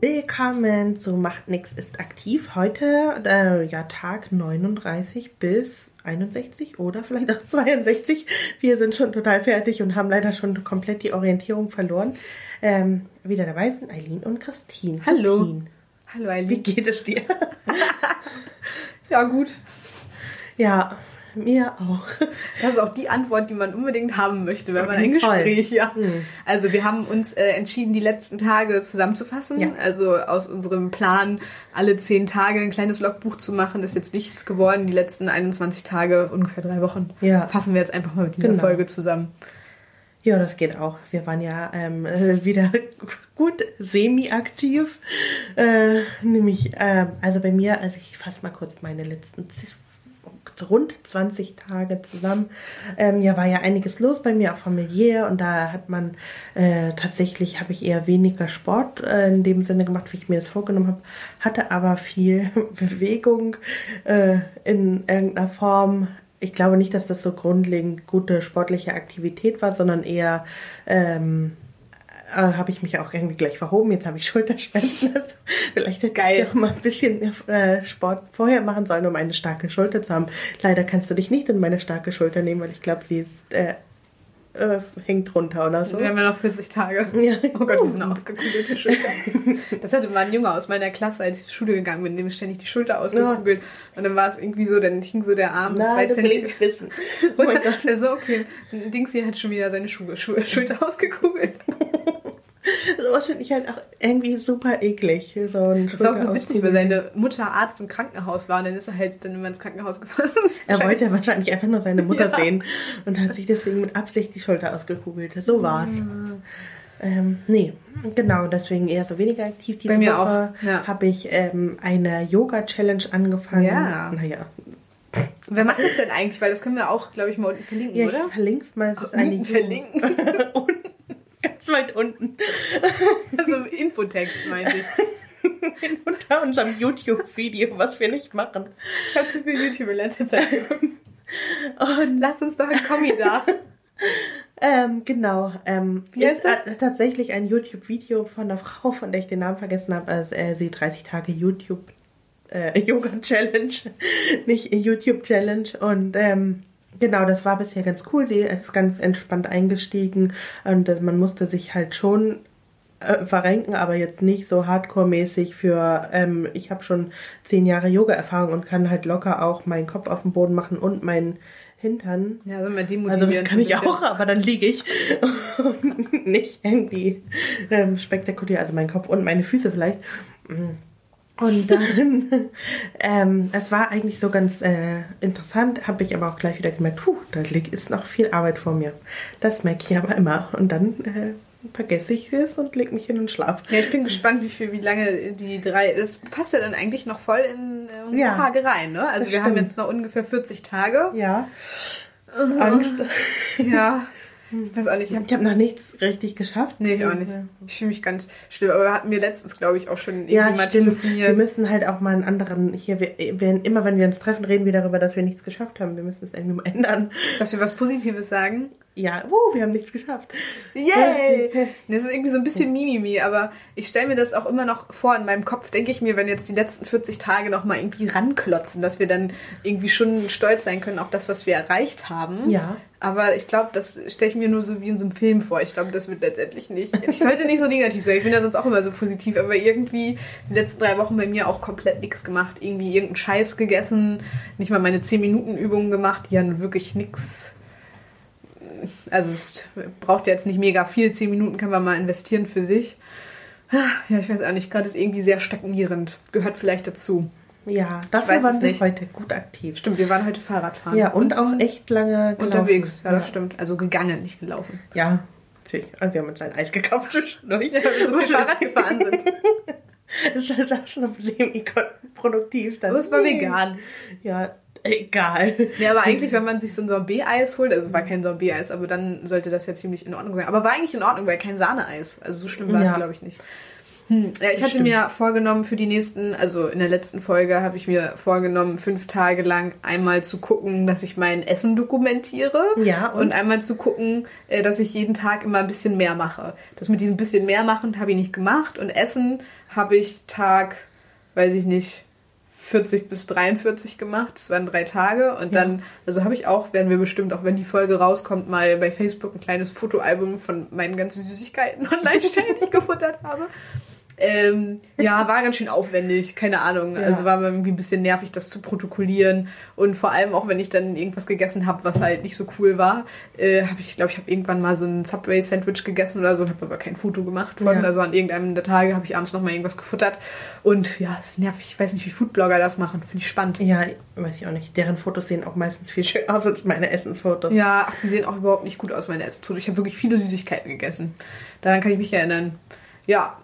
Willkommen zu Macht nix ist aktiv. Heute äh, ja Tag 39 bis 61 oder vielleicht auch 62. Wir sind schon total fertig und haben leider schon komplett die Orientierung verloren. Ähm, wieder dabei sind Eileen und Christine. Hallo. Christine, Hallo Eileen. wie geht es dir? Ja, gut. ja, mir auch. Das ist auch die Antwort, die man unbedingt haben möchte, wenn man ein. Gespräch, ja. Hm. Also wir haben uns äh, entschieden, die letzten Tage zusammenzufassen. Ja. Also aus unserem Plan, alle zehn Tage ein kleines Logbuch zu machen, ist jetzt nichts geworden. Die letzten 21 Tage, ungefähr drei Wochen, Ja. fassen wir jetzt einfach mal mit dieser Genau. Folge zusammen. Ja, das geht auch. Wir waren ja ähm, äh, wieder gut semi-aktiv. Äh, nämlich, ähm, also bei mir, also ich fasse mal kurz meine letzten rund 20 Tage zusammen. Ähm, ja, war ja einiges los bei mir, auch familiär. Und da hat man äh, tatsächlich, habe ich eher weniger Sport äh, in dem Sinne gemacht, wie ich mir das vorgenommen habe. Hatte aber viel Bewegung äh, in irgendeiner Form ich glaube nicht, dass das so grundlegend gute sportliche Aktivität war, sondern eher ähm, äh, habe ich mich auch irgendwie gleich verhoben. Jetzt habe ich Schulterschmerzen. Vielleicht hätte Geil. ich auch mal ein bisschen mehr äh, Sport vorher machen sollen, um eine starke Schulter zu haben. Leider kannst du dich nicht in meine starke Schulter nehmen, weil ich glaube, sie ist, äh, äh, hängt runter oder so. Wir haben ja noch 40 Tage. Ja. Oh Gott, das ist eine ausgekugelte Schulter. Das hatte mal ein Junge aus meiner Klasse, als ich zur Schule gegangen bin, dem ist ständig die Schulter ausgekugelt. Und dann war es irgendwie so, dann hing so der Arm so zwei Zentimeter. Oh Und mein dann er so, okay, Dingsy hat schon wieder seine Schuhe, Schuhe, Schulter ausgekugelt. Sowas finde ich halt auch irgendwie super eklig. So Das war auch so witzig, weil seine Mutter Arzt im Krankenhaus war und dann ist er halt dann immer ins Krankenhaus gefahren. Er wollte wahrscheinlich einfach nur seine Mutter Ja. sehen und hat sich deswegen mit Absicht die Schulter ausgekugelt. So war's. Ähm, nee, genau, deswegen eher so weniger aktiv. Diese Bei mir Woche auch, ja. habe ich ähm, eine Yoga-Challenge angefangen. Ja. Naja, Wer macht das denn eigentlich? Weil das können wir auch, glaube ich, mal unten verlinken, ja, oder? ich verlinke es mal. Es ist eine Unten Yoga- verlinken. weit unten. Also im Infotext, meinte ich. Unter unserem YouTube-Video, was wir nicht machen. Ich habe zu viel YouTube in letzter Zeit geguckt. Und Lass uns doch ein Kommi da. Ähm, genau. Ähm, Wie heißt ist, äh, tatsächlich ein YouTube-Video von einer Frau, von der ich den Namen vergessen habe. Also äh, sie 30 Tage YouTube äh, Yoga Challenge, nicht YouTube Challenge. Und ähm, genau, das war bisher ganz cool. Sie ist ganz entspannt eingestiegen und äh, man musste sich halt schon äh, verrenken, aber jetzt nicht so hardcore-mäßig für, ähm, ich habe schon zehn Jahre Yoga-Erfahrung und kann halt locker auch meinen Kopf auf den Boden machen und meinen Hintern. Ja, sind wir Also demotivierend. das kann ich auch, aber dann liege ich. Und nicht irgendwie ähm, spektakulär. Also mein Kopf und meine Füße vielleicht. Und dann, ähm, es war eigentlich so ganz äh, interessant, habe ich aber auch gleich wieder gemerkt, puh, da liegt ist noch viel Arbeit vor mir. Das merke ich aber immer. Und dann äh, vergesse ich es und lege mich hin und schlaf. Ja, ich bin gespannt, wie viel, wie lange die drei. Das passt ja dann eigentlich noch voll in äh, unsere Ja. Tage rein, ne? Also wir haben stimmt. jetzt noch ungefähr 40 Tage. Ja. Angst. Ja. Ich weiß auch nicht. Ich hab, Ich habe noch nichts richtig geschafft. nee, ich auch nicht. Ich fühle mich ganz schlimm. Aber wir hatten wir letztens, glaube ich, auch schon irgendwie Ja, mal stimmt. Wir telefoniert. müssen halt auch mal einen anderen hier. Wir, wir, immer wenn wir uns treffen, reden wir darüber, dass wir nichts geschafft haben. Wir müssen es irgendwie mal ändern. Dass wir was Positives sagen. Ja, uh, wir haben nichts geschafft. Yay! Das ist irgendwie so ein bisschen Mimimi, aber ich stelle mir das auch immer noch vor in meinem Kopf, denke ich mir, wenn jetzt die letzten 40 Tage noch mal irgendwie ranklotzen, dass wir dann irgendwie schon stolz sein können auf das, was wir erreicht haben. Ja. Aber ich glaube, das stelle ich mir nur so wie in so einem Film vor. Ich glaube, das wird letztendlich nicht. Ich sollte nicht so negativ sein. Ich bin ja sonst auch immer so positiv. Aber irgendwie die letzten drei Wochen bei mir auch komplett nichts gemacht. Irgendwie irgendeinen Scheiß gegessen. Nicht mal meine 10-Minuten-Übungen gemacht. Die nun wirklich nichts. Also es braucht jetzt nicht mega viel. 10 Minuten kann man mal investieren für sich. Ja, ich weiß auch nicht. Gerade ist irgendwie sehr stagnierend. Gehört vielleicht dazu. Ja, dafür es waren wir heute gut aktiv. Stimmt, wir waren heute Fahrradfahren. Ja, und, auch echt lange gelaufen. unterwegs. Ja, das stimmt. Also gegangen, nicht gelaufen. Ja, natürlich. Und wir haben uns ein Eis gekauft zwischendurch. Ja, weil wir so viel Fahrrad gefahren sind. Das ist auch so semi-produktiv. dann. Es war vegan. Ja, egal. Ja, aber eigentlich, wenn man sich so ein Sorbet-Eis holt, also es war kein Sorbet-Eis, aber dann sollte das ja ziemlich in Ordnung sein. Aber war eigentlich in Ordnung, weil kein Sahneeis. Also so schlimm war es, Ja. glaube ich, nicht. Hm, ja, ich hatte mir vorgenommen für die nächsten, also in der letzten Folge habe ich mir vorgenommen, fünf Tage lang einmal zu gucken, dass ich mein Essen dokumentiere. Ja, und, und einmal zu gucken, äh, dass ich jeden Tag immer ein bisschen mehr mache. Das mit diesem bisschen mehr machen habe ich nicht gemacht und Essen habe ich Tag, weiß ich nicht, 40 bis 43 gemacht. Das waren drei Tage. Und ja. dann, also habe ich auch, werden wir bestimmt, auch wenn die Folge rauskommt, mal bei Facebook ein kleines Fotoalbum von meinen ganzen Süßigkeiten online stellen, die ich gefuttert habe. Ähm, ja, war ganz schön aufwendig, keine Ahnung. Ja. Also war mir irgendwie ein bisschen nervig, das zu protokollieren. Und vor allem auch, wenn ich dann irgendwas gegessen habe, was halt nicht so cool war, äh, habe ich, glaube ich, habe irgendwann mal so ein Subway-Sandwich gegessen oder so und habe aber kein Foto gemacht von. Ja. Also an irgendeinem der Tage habe ich abends noch mal irgendwas gefuttert. Und ja, es ist nervig. Ich weiß nicht, wie Foodblogger das machen. Finde ich spannend. Ja, weiß ich auch nicht. Deren Fotos sehen auch meistens viel schöner aus als meine Essensfotos. Ja, ach, die sehen auch überhaupt nicht gut aus, meine Essensfotos. Ich habe wirklich viele Süßigkeiten gegessen. Daran kann ich mich erinnern. Ja.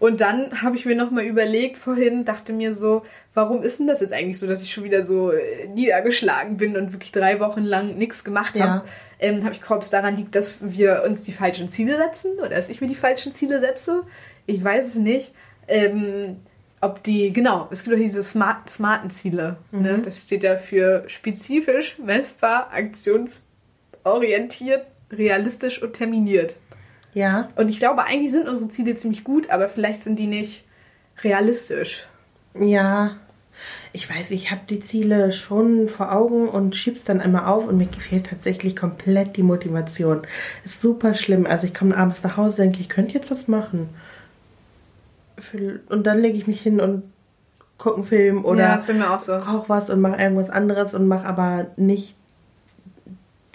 Und dann habe ich mir nochmal überlegt vorhin, dachte mir so, warum ist denn das jetzt eigentlich so, dass ich schon wieder so äh, niedergeschlagen bin und wirklich drei Wochen lang nichts gemacht habe? Ja. Ähm, habe ich gehofft, es daran liegt, dass wir uns die falschen Ziele setzen oder dass ich mir die falschen Ziele setze. Ich weiß es nicht. Ähm, ob die, genau, es gibt auch diese smart, smarten Ziele. Ne? Mhm. Ne? Das steht ja für spezifisch, messbar, aktionsorientiert, realistisch und terminiert. Ja. Und ich glaube, eigentlich sind unsere Ziele ziemlich gut, aber vielleicht sind die nicht realistisch. Ja. Ich weiß, ich habe die Ziele schon vor Augen und schieb's dann einmal auf und mir fehlt tatsächlich komplett die Motivation. Ist super schlimm. Also ich komme abends nach Hause, denke ich, könnte jetzt was machen. Und dann lege ich mich hin und gucke einen Film oder ja, so. koch was und mache irgendwas anderes und mache aber nicht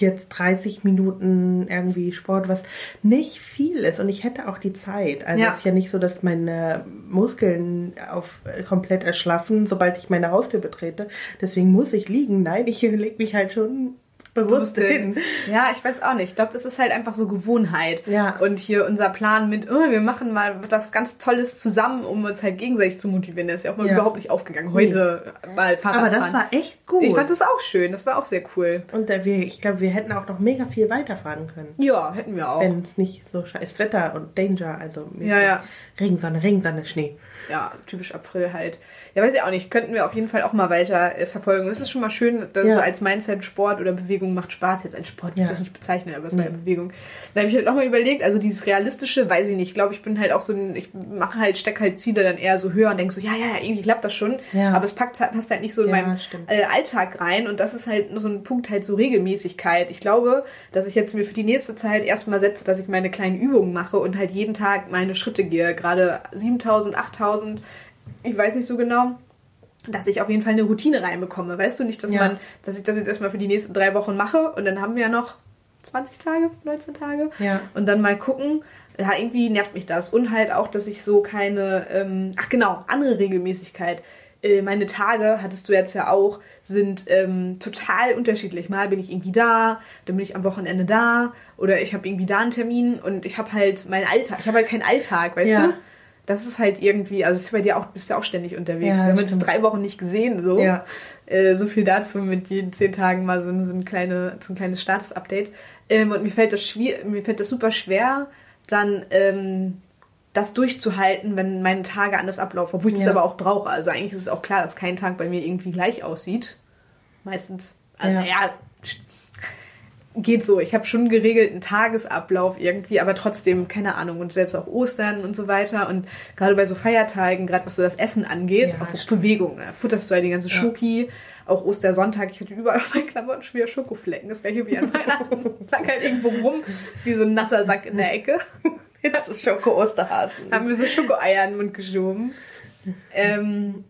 jetzt 30 Minuten irgendwie Sport, was nicht viel ist. Und ich hätte auch die Zeit. Also ja. es ist ja nicht so, dass meine Muskeln auf komplett erschlaffen, sobald ich meine Haustür betrete. Deswegen muss ich liegen. Nein, ich lege mich halt schon bewusst hin. Ja, ich weiß auch nicht. Ich glaube, das ist halt einfach so Gewohnheit. Ja. Und hier unser Plan mit, oh, wir machen mal was ganz Tolles zusammen, um uns halt gegenseitig zu motivieren, das ist ja auch mal ja. überhaupt nicht aufgegangen. Heute mhm. mal Fahrrad Aber das fahren. war echt gut. Ich fand das auch schön. Das war auch sehr cool. Und wir, ich glaube, wir hätten auch noch mega viel weiterfahren können. Ja, hätten wir auch. Wenn es nicht so scheiß Wetter und Danger, also ja, ja. Regensonne, Regensonne, Schnee ja, typisch April halt. Ja, weiß ich auch nicht. Könnten wir auf jeden Fall auch mal weiter äh, verfolgen. Es ist schon mal schön, dass ja. so als Mindset Sport oder Bewegung macht Spaß. Jetzt als Sport, ja. ich das nicht bezeichnen, aber es war ja Bewegung. Da habe ich halt auch mal überlegt, also dieses Realistische, weiß ich nicht. Ich glaube, ich bin halt auch so ein, ich mache halt, stecke halt Ziele dann eher so höher und denke so, ja, ja, irgendwie klappt das schon. Aber es packt, passt halt nicht so in meinen äh, Alltag rein. Und das ist halt so ein Punkt halt so Regelmäßigkeit. Ich glaube, dass ich jetzt mir für die nächste Zeit erstmal setze, dass ich meine kleinen Übungen mache und halt jeden Tag meine Schritte gehe. Gerade 7000, 8000 ich weiß nicht so genau, dass ich auf jeden Fall eine Routine reinbekomme. Weißt du nicht, dass ja. man, dass ich das jetzt erstmal für die nächsten drei Wochen mache und dann haben wir ja noch 20 Tage, 19 Tage. Ja. Und dann mal gucken. Ja, irgendwie nervt mich das. Und halt auch, dass ich so keine, ähm, ach genau, andere Regelmäßigkeit. Äh, meine Tage, hattest du jetzt ja auch, sind ähm, total unterschiedlich. Mal bin ich irgendwie da, dann bin ich am Wochenende da oder ich habe irgendwie da einen Termin und ich habe halt meinen Alltag. Ich habe halt keinen Alltag, weißt ja. du? Das ist halt irgendwie, also ist bei dir auch, bist du auch ständig unterwegs. Ja, wir haben uns drei Wochen nicht gesehen, so. Ja. Äh, so viel dazu mit jeden zehn Tagen mal so, so, ein, kleine, so ein kleines Status-Update. Ähm, und mir fällt das schwer, mir fällt das super schwer, dann ähm, das durchzuhalten, wenn meine Tage anders ablaufen, obwohl ich ja. das aber auch brauche. Also eigentlich ist es auch klar, dass kein Tag bei mir irgendwie gleich aussieht. Meistens. Also, ja. ja geht so. Ich habe schon einen geregelten Tagesablauf irgendwie, aber trotzdem, keine Ahnung. Und jetzt auch Ostern und so weiter. Und gerade bei so Feiertagen, gerade was so das Essen angeht, ja, auch Bewegung, ne? futterst du halt die ganze Schoki. Ja. Auch Ostersonntag, ich hatte überall auf meinen Klamotten schon wieder Schokoflecken. Das wäre hier wie an Weihnachten. Lag halt irgendwo rum, wie so ein nasser Sack in der Ecke. Das ist Schoko-Osterhasen. Haben wir so Schokoeier in den Mund geschoben. Ähm,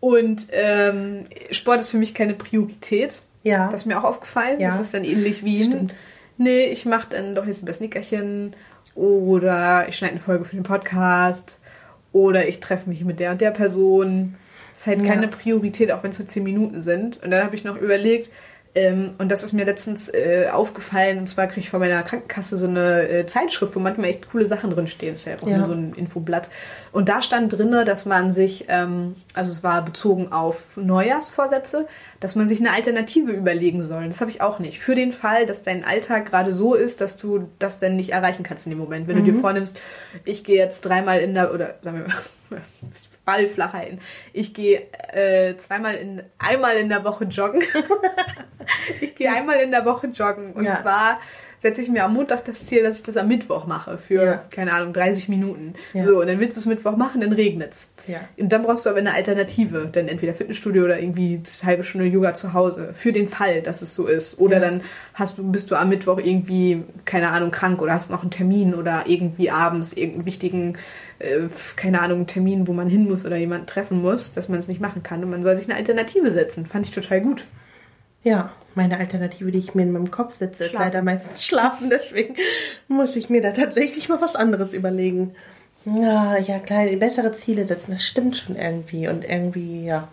und ähm, Sport ist für mich keine Priorität. Ja. Das ist mir auch aufgefallen. Ja. Das ist dann ähnlich wie ein, nee, ich mache dann doch jetzt ein bisschen Nickerchen oder ich schneide eine Folge für den Podcast oder ich treffe mich mit der und der Person. Das ist halt ja. keine Priorität, auch wenn es nur zehn Minuten sind. Und dann habe ich noch überlegt, Ähm, und das ist mir letztens äh, aufgefallen. Und zwar kriege ich von meiner Krankenkasse so eine äh, Zeitschrift, wo manchmal echt coole Sachen drinstehen. Das ist ja einfach Ja. nur so ein Infoblatt. Und da stand drinne, dass man sich, ähm, also es war bezogen auf Neujahrsvorsätze, dass man sich eine Alternative überlegen soll. Das habe ich auch nicht. Für den Fall, dass dein Alltag gerade so ist, dass du das dann nicht erreichen kannst in dem Moment. Wenn du dir vornimmst, ich gehe jetzt dreimal in der, oder sagen wir mal, Ball flach halten. Ich gehe äh, zweimal in, einmal in der Woche joggen. ich gehe einmal in der Woche joggen. Und Ja. zwar setze ich mir am Montag das Ziel, dass ich das am Mittwoch mache für, Ja. keine Ahnung, 30 Minuten. Ja. So, und dann willst du es Mittwoch machen, dann regnet's. Ja. Und dann brauchst du aber eine Alternative. Dann entweder Fitnessstudio oder irgendwie eine halbe Stunde Yoga zu Hause. Für den Fall, dass es so ist. Oder Ja. dann hast du, bist du am Mittwoch irgendwie, keine Ahnung, krank oder hast noch einen Termin oder irgendwie abends irgendeinen wichtigen, äh, keine Ahnung, Termin, wo man hin muss oder jemanden treffen muss, dass man es nicht machen kann. Und man soll sich eine Alternative setzen. Fand ich total gut. Ja, meine Alternative, die ich mir in meinem Kopf setze, ist Schlafen. leider meistens schlafen. Deswegen muss ich mir da tatsächlich mal was anderes überlegen. Ja, ja, kleine, bessere Ziele setzen, das stimmt schon irgendwie. Und irgendwie, ja.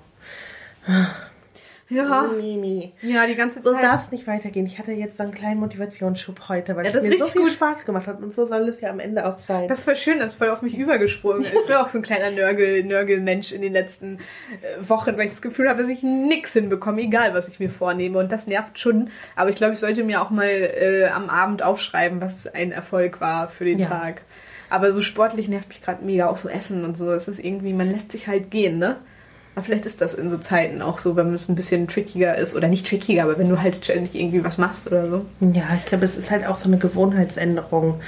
Ja. Mimi. Ja, die ganze So Zeit. darf es nicht weitergehen. Ich hatte jetzt so einen kleinen Motivationsschub heute, weil Ja, das mir so viel gut. Spaß gemacht hat. Und so soll es ja am Ende auch sein. Das ist voll schön, das ist voll auf mich übergesprungen. Ich bin auch so ein kleiner Nörgel, Nörgel-Mensch in den letzten äh, Wochen, weil ich das Gefühl habe, dass ich nichts hinbekomme, egal was ich mir vornehme. Und das nervt schon. Aber ich glaube, ich sollte mir auch mal äh, am Abend aufschreiben, was ein Erfolg war für den Ja. Tag. Aber so sportlich nervt mich gerade mega, auch so Essen und so. Es ist irgendwie, man lässt sich halt gehen, ne? Aber vielleicht ist das in so Zeiten auch so, wenn es ein bisschen trickiger ist. Oder nicht trickiger, aber wenn du halt ständig irgendwie was machst oder so. Ja, ich glaube, es ist halt auch so eine Gewohnheitsänderung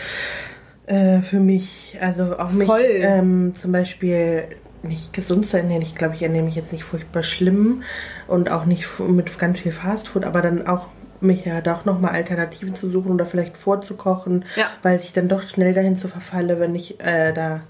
äh, für mich. Also auch mich Voll. ähm, zum Beispiel nicht gesund zu ernähren. Ich glaube, ich ernähre mich jetzt nicht furchtbar schlimm und auch nicht mit ganz viel Fastfood, aber dann auch mich ja doch nochmal Alternativen zu suchen oder vielleicht vorzukochen, Ja. weil ich dann doch schnell dahin zu verfalle, wenn ich äh, da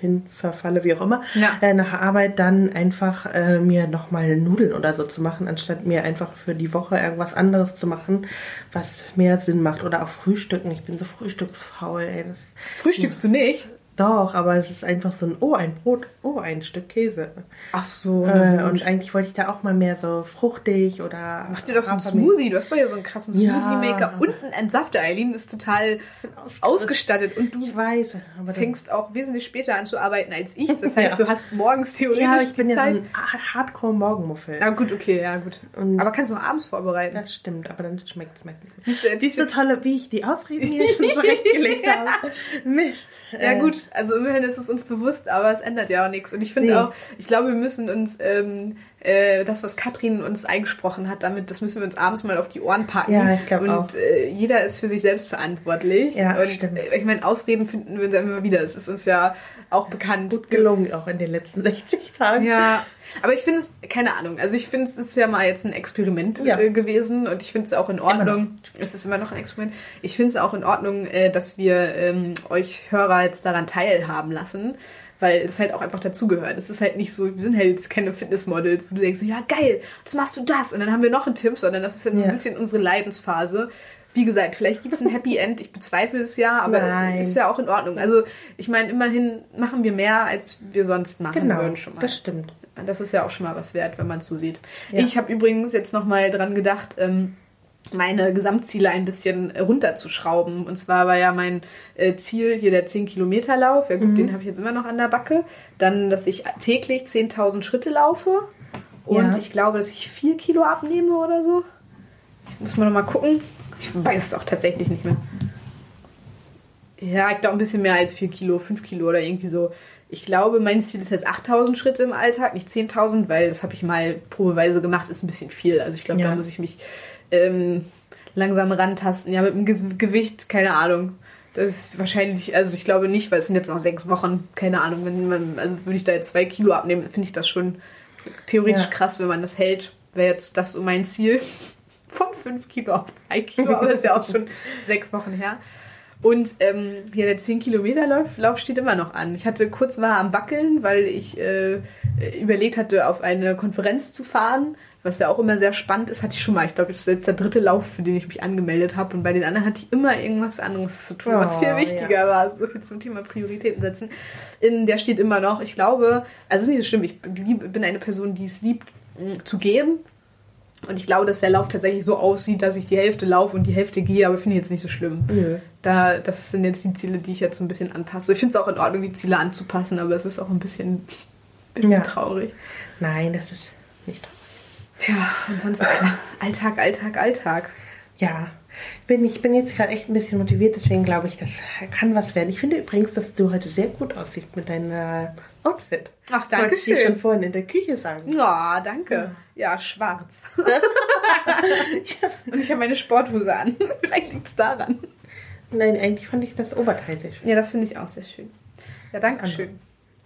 hin verfalle, wie auch immer, Ja. äh, nach Arbeit dann einfach äh, mir nochmal Nudeln oder so zu machen, anstatt mir einfach für die Woche irgendwas anderes zu machen, was mehr Sinn macht. Oder auch Frühstücken. Ich bin so frühstücksfaul, ey. Das, Frühstückst du nicht? Doch, aber es ist einfach so ein, oh, ein Brot, oh, ein Stück Käse. Ach so, Äh, na und eigentlich wollte ich da auch mal mehr so fruchtig oder. Mach dir doch so einen. Smoothie. Du hast doch ja so einen krassen Ja. Smoothie-Maker und einen Entsafter. Eileen ist total ausgestattet und du weiß, fängst auch wesentlich später an zu arbeiten als ich. Das heißt, Ja. du hast morgens theoretisch Ja, ich bin ja so ein Ha- Hardcore-Morgenmuffel. ja, gut, okay, ja, gut. Und- Aber kannst du auch abends vorbereiten. Das stimmt, aber dann schmeckt es mir nicht. Siehst du, du, tolle, wie ich die Ausreden hier schon zurechtgelegt habe? Mist. Ja Äh, gut, also immerhin ist es uns bewusst, aber es ändert ja auch nichts. Und ich finde Nee. auch, ich glaube, wir müssen uns ähm, äh, das, was Katrin uns eingesprochen hat, damit, das müssen wir uns abends mal auf die Ohren packen. Ja, ich glaub Und auch. äh, jeder ist für sich selbst verantwortlich. Ja, und stimmt. äh, ich meine, Ausreden finden wir dann immer wieder. Es ist uns ja auch bekannt. Gut gelungen, auch in den letzten 60 Tagen. Ja, aber ich finde es, keine Ahnung, also ich finde es ist ja mal jetzt ein Experiment Ja. äh, gewesen und ich finde es auch in Ordnung. Es ist immer noch ein Experiment. Ich finde es auch in Ordnung, dass wir ähm, euch Hörer jetzt daran teilhaben lassen. Weil es halt auch einfach dazugehört. Es ist halt nicht so, wir sind halt jetzt keine Fitnessmodels, wo du denkst, so, ja geil, jetzt machst du das und dann haben wir noch einen Tipp, sondern das ist halt so ein bisschen unsere Leidensphase. Wie gesagt, vielleicht gibt es ein Happy End, ich bezweifle es ja, aber Nein. ist ja auch in Ordnung. Also ich meine, immerhin machen wir mehr, als wir sonst machen Genau, würden schon mal. das stimmt. Das ist ja auch schon mal was wert, wenn man es so sieht. Ja. Ich habe übrigens jetzt noch mal dran gedacht, ähm, meine Gesamtziele ein bisschen runterzuschrauben. Und zwar war ja mein äh, Ziel hier der 10-Kilometer-Lauf. Ja gut, Mhm. den habe ich jetzt immer noch an der Backe. Dann, dass ich täglich 10.000 Schritte laufe. Und Ja. ich glaube, dass ich 4 Kilo abnehme oder so. Ich muss mal noch mal gucken. Ich weiß es auch tatsächlich nicht mehr. Ja, ich glaube ein bisschen mehr als 4 Kilo, 5 Kilo oder irgendwie so. Ich glaube, mein Ziel ist jetzt 8000 Schritte im Alltag, nicht 10.000, weil das habe ich mal probeweise gemacht, ist ein bisschen viel. Also ich glaube, Ja. da muss ich mich ähm, langsam rantasten. Ja, mit dem Ge Gewicht, keine Ahnung. Das ist wahrscheinlich, also ich glaube nicht, weil es sind jetzt noch sechs Wochen, keine Ahnung. Wenn man, also würde ich da jetzt zwei Kilo abnehmen, finde ich das schon theoretisch Ja. krass, wenn man das hält. Wäre jetzt das so mein Ziel. Von 5 Kilo auf 2 Kilo, aber das ist ja auch schon sechs Wochen her. Und ähm, hier der 10 Kilometer Lauf, Lauf steht immer noch an. Ich hatte kurz war am Wackeln, weil ich äh, überlegt hatte, auf eine Konferenz zu fahren, was ja auch immer sehr spannend ist. Hatte ich schon mal. Ich glaube, das ist jetzt der dritte Lauf, für den ich mich angemeldet habe. Und bei den anderen hatte ich immer irgendwas anderes zu tun, was Oh, viel wichtiger war. So viel zum Thema Prioritäten setzen. In, der steht immer noch. Ich glaube, also es ist nicht so schlimm. Ich lieb, bin eine Person, die es liebt, mh, zu gehen. Und ich glaube, dass der Lauf tatsächlich so aussieht, dass ich die Hälfte laufe und die Hälfte gehe, aber finde ich jetzt nicht so schlimm. Nö. Da, das sind jetzt die Ziele, die ich jetzt so ein bisschen anpasse. Ich finde es auch in Ordnung, die Ziele anzupassen, aber es ist auch ein bisschen, bisschen Ja. traurig. Nein, das ist nicht traurig. Tja, und sonst Alltag, Alltag, Alltag. Ja, bin, ich bin jetzt gerade echt ein bisschen motiviert, deswegen glaube ich, das kann was werden. Ich finde übrigens, dass du heute sehr gut aussiehst mit deinem Outfit. Ach, Das wollte ich dir danke schon vorhin in der Küche sagen. Ja, danke. Ja, schwarz. Und ich habe meine Sporthose an. Vielleicht liegt es daran. Nein, eigentlich fand ich das Oberteil sehr schön. Ja, das finde ich auch sehr schön. Ja, danke schön.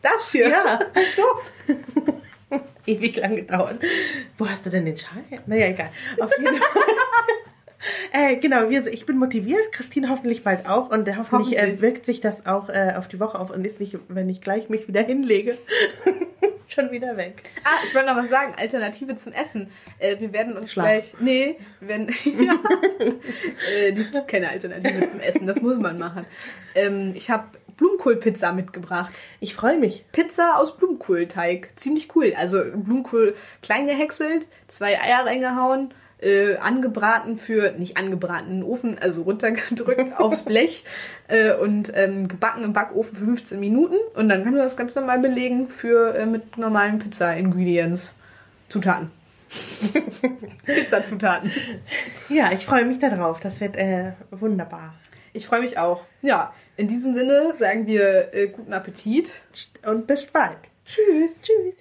Das hier? Ja. Ach so. Ewig lang gedauert. Wo hast du denn den Schal her? Naja, egal. Auf jeden Fall. Äh, genau, wir, ich bin motiviert, Christine hoffentlich bald auch und äh, hoffentlich, Äh, Hoffentlich. wirkt sich das auch äh, auf die Woche auf und ist nicht, wenn ich gleich mich wieder hinlege, schon wieder weg. Ah, ich wollte noch was sagen. Alternative zum Essen. Äh, wir werden uns Schlaf. gleich. Nee, wir werden. ja. äh, es gibt keine Alternative zum Essen. Das muss man machen. Ähm, ich habe Blumenkohlpizza mitgebracht. Ich freue mich. Pizza aus Blumenkohlteig. Ziemlich cool. Also Blumenkohl klein gehäckselt, zwei Eier reingehauen, äh, angebraten für, nicht angebraten, in den Ofen, also runtergedrückt aufs Blech äh, und ähm, gebacken im Backofen für 15 Minuten. Und dann kann man das ganz normal belegen für äh, mit normalen Pizza-Ingredients. Zutaten. Pizzazutaten. Ja, ich freue mich darauf. Das wird äh, wunderbar. Ich freue mich auch. Ja, in diesem Sinne sagen wir äh, guten Appetit. Und bis bald. Tschüss. Tschüss.